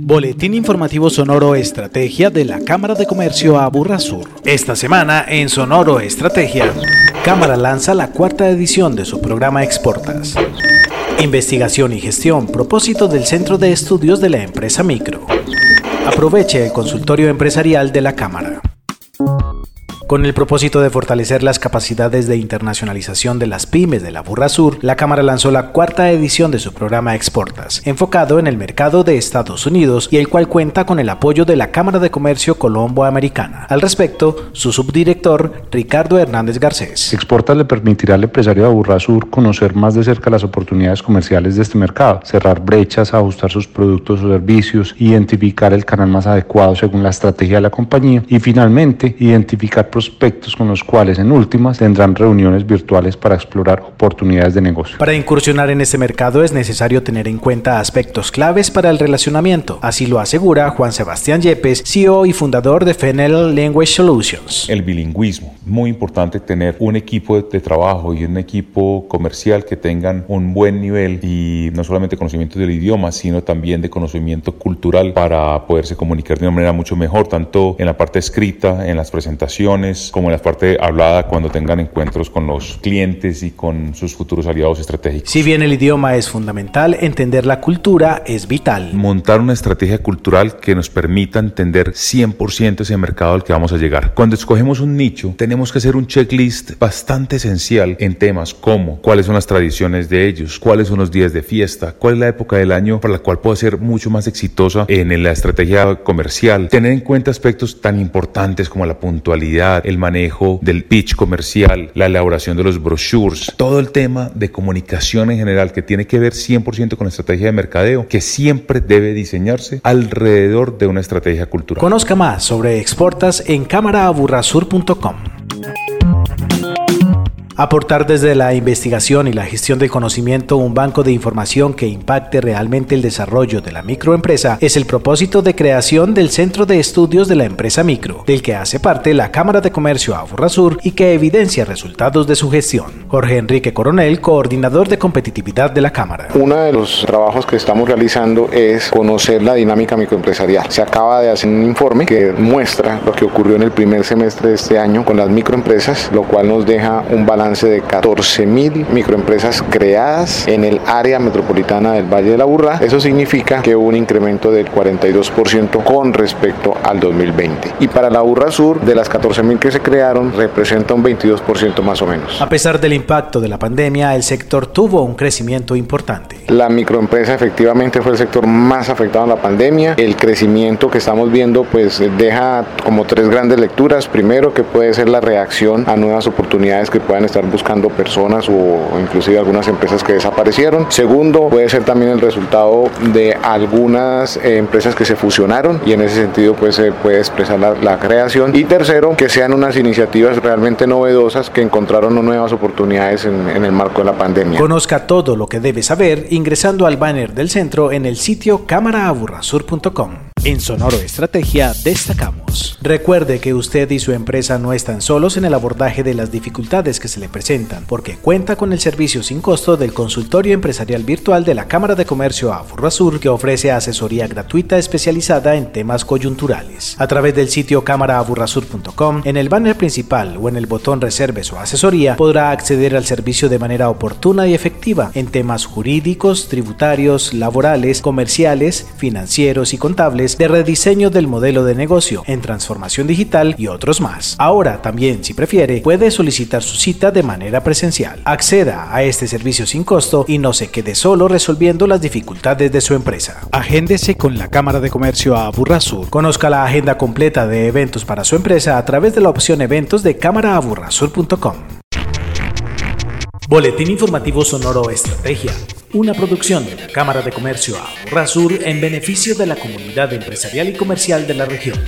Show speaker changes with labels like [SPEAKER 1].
[SPEAKER 1] Boletín informativo Sonoro Estrategia de la Cámara de Comercio Aburra Sur. Esta semana en Sonoro Estrategia, Cámara lanza la cuarta edición de su programa Exportas. Investigación y gestión, propósito del Centro de Estudios de la empresa Micro. Aproveche el consultorio empresarial de la Cámara. Con el propósito de fortalecer las capacidades de internacionalización de las pymes de la Burra Sur, la Cámara lanzó la cuarta edición de su programa Exportas, enfocado en el mercado de Estados Unidos y el cual cuenta con el apoyo de la Cámara de Comercio Colombo-Americana. Al respecto, su subdirector, Ricardo Hernández Garcés.
[SPEAKER 2] Exportas le permitirá al empresario de Burra Sur conocer más de cerca las oportunidades comerciales de este mercado, cerrar brechas, ajustar sus productos o servicios, identificar el canal más adecuado según la estrategia de la compañía y finalmente identificar prospectos con los cuales en últimas tendrán reuniones virtuales para explorar oportunidades de negocio.
[SPEAKER 1] Para incursionar en este mercado es necesario tener en cuenta aspectos claves para el relacionamiento, así lo asegura Juan Sebastián Yepes, CEO y fundador de Fenel Language Solutions.
[SPEAKER 3] El bilingüismo, muy importante tener un equipo de trabajo y un equipo comercial que tengan un buen nivel y no solamente conocimiento del idioma, sino también de conocimiento cultural para poderse comunicar de una manera mucho mejor, tanto en la parte escrita, en las presentaciones, como en la parte hablada cuando tengan encuentros con los clientes y con sus futuros aliados estratégicos.
[SPEAKER 1] Si bien el idioma es fundamental, entender la cultura es vital.
[SPEAKER 3] Montar una estrategia cultural que nos permita entender 100% ese mercado al que vamos a llegar. Cuando escogemos un nicho, tenemos que hacer un checklist bastante esencial en temas como cuáles son las tradiciones de ellos, cuáles son los días de fiesta, cuál es la época del año para la cual puedo ser mucho más exitosa en la estrategia comercial. Tener en cuenta aspectos tan importantes como la puntualidad, el manejo del pitch comercial, la elaboración de los brochures, todo el tema de comunicación en general que tiene que ver 100% con la estrategia de mercadeo, que siempre debe diseñarse alrededor de una estrategia cultural.
[SPEAKER 1] Conozca más sobre Exportas en cámaraaburrasur.com. Aportar desde la investigación y la gestión del conocimiento un banco de información que impacte realmente el desarrollo de la microempresa es el propósito de creación del Centro de Estudios de la Empresa Micro, del que hace parte la Cámara de Comercio Sur y que evidencia resultados de su gestión. Jorge Enrique Coronel, coordinador de competitividad de la Cámara.
[SPEAKER 4] Uno de los trabajos que estamos realizando es conocer la dinámica microempresarial. Se acaba de hacer un informe que muestra lo que ocurrió en el primer semestre de este año con las microempresas, lo cual nos deja un balance de 14 mil microempresas creadas en el área metropolitana del Valle de la Burra. Eso significa que hubo un incremento del 42% con respecto al 2020. Y para la Burra Sur, de las 14 mil que se crearon, representa un 22% más o menos.
[SPEAKER 1] A pesar del impacto de la pandemia, el sector tuvo un crecimiento importante.
[SPEAKER 4] La microempresa efectivamente fue el sector más afectado en la pandemia. El crecimiento que estamos viendo pues deja como tres grandes lecturas. Primero que puede ser la reacción a nuevas oportunidades que puedan estar buscando personas o inclusive algunas empresas que desaparecieron. Segundo, puede ser también el resultado de algunas eh, empresas que se fusionaron y en ese sentido pues se puede expresar la, creación. Y tercero, que sean unas iniciativas realmente novedosas que encontraron nuevas oportunidades en, en el marco de la pandemia.
[SPEAKER 1] Conozca todo lo que debe saber ingresando al banner del centro en el sitio cámaraaburrasur.com. En Sonoro Estrategia destacamos. Recuerde que usted y su empresa no están solos en el abordaje de las dificultades que se le presentan, porque cuenta con el servicio sin costo del consultorio empresarial virtual de la Cámara de Comercio Sur, que ofrece asesoría gratuita especializada en temas coyunturales. A través del sitio cámaraaburrasur.com, en el banner principal o en el botón Reserves o Asesoría, podrá acceder al servicio de manera oportuna y efectiva en temas jurídicos, tributarios, laborales, comerciales, financieros y contables de rediseño del modelo de negocio, en transformación digital y otros más. Ahora también, si prefiere, puede solicitar su cita de manera presencial. Acceda a este servicio sin costo y no se quede solo resolviendo las dificultades de su empresa. Agéndese con la Cámara de Comercio a Sur. Conozca la agenda completa de eventos para su empresa a través de la opción eventos de cámaraaburrasur.com. Boletín informativo Sonoro Estrategia una producción de la Cámara de Comercio Sur en beneficio de la comunidad empresarial y comercial de la región.